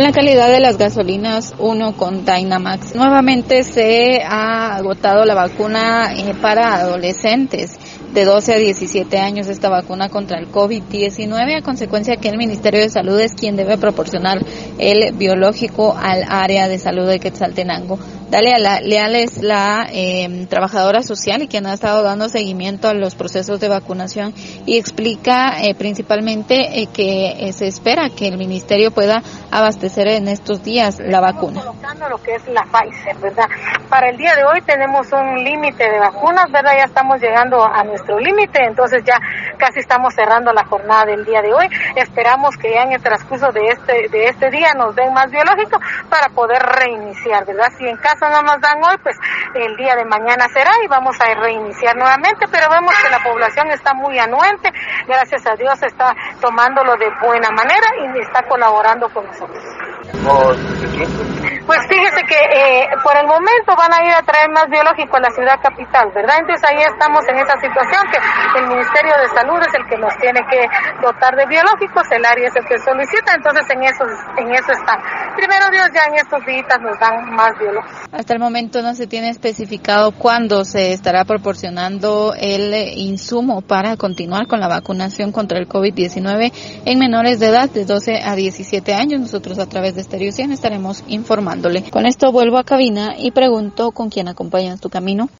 con la calidad de las gasolinas 1 con Dynamax. Nuevamente se ha agotado la vacuna eh, para adolescentes de 12 a 17 años esta vacuna contra el COVID-19 a consecuencia que el Ministerio de Salud es quien debe proporcionar el biológico al área de salud de Quetzaltenango. Dalia Leal es la eh, trabajadora social y quien ha estado dando seguimiento a los procesos de vacunación y explica eh, principalmente eh, que eh, se espera que el ministerio pueda abastecer en estos días la vacuna. Colocando lo que es la Pfizer, ¿verdad? Para el día de hoy tenemos un límite de vacunas, ¿verdad? Ya estamos llegando a nuestro límite, entonces ya casi estamos cerrando la jornada del día de hoy. Esperamos que ya en el transcurso de este de este día nos den más biológico para poder reiniciar, ¿verdad? Si en caso no nos dan hoy, pues el día de mañana será y vamos a reiniciar nuevamente, pero vemos que la población está muy anuente, gracias a Dios está tomándolo de buena manera y está colaborando con nosotros. Pues fíjese que eh, por el momento van a ir a traer más biológico a la ciudad capital, ¿verdad? Entonces ahí estamos en esa situación que el Ministerio de Salud es el que nos tiene que dotar de biológicos, el área es el que solicita, entonces en eso, en eso están. Hasta el momento no se tiene especificado cuándo se estará proporcionando el insumo para continuar con la vacunación contra el COVID-19 en menores de edad de 12 a 17 años. Nosotros a través de Stereo 100 estaremos informándole. Con esto vuelvo a cabina y pregunto con quién acompañas tu camino.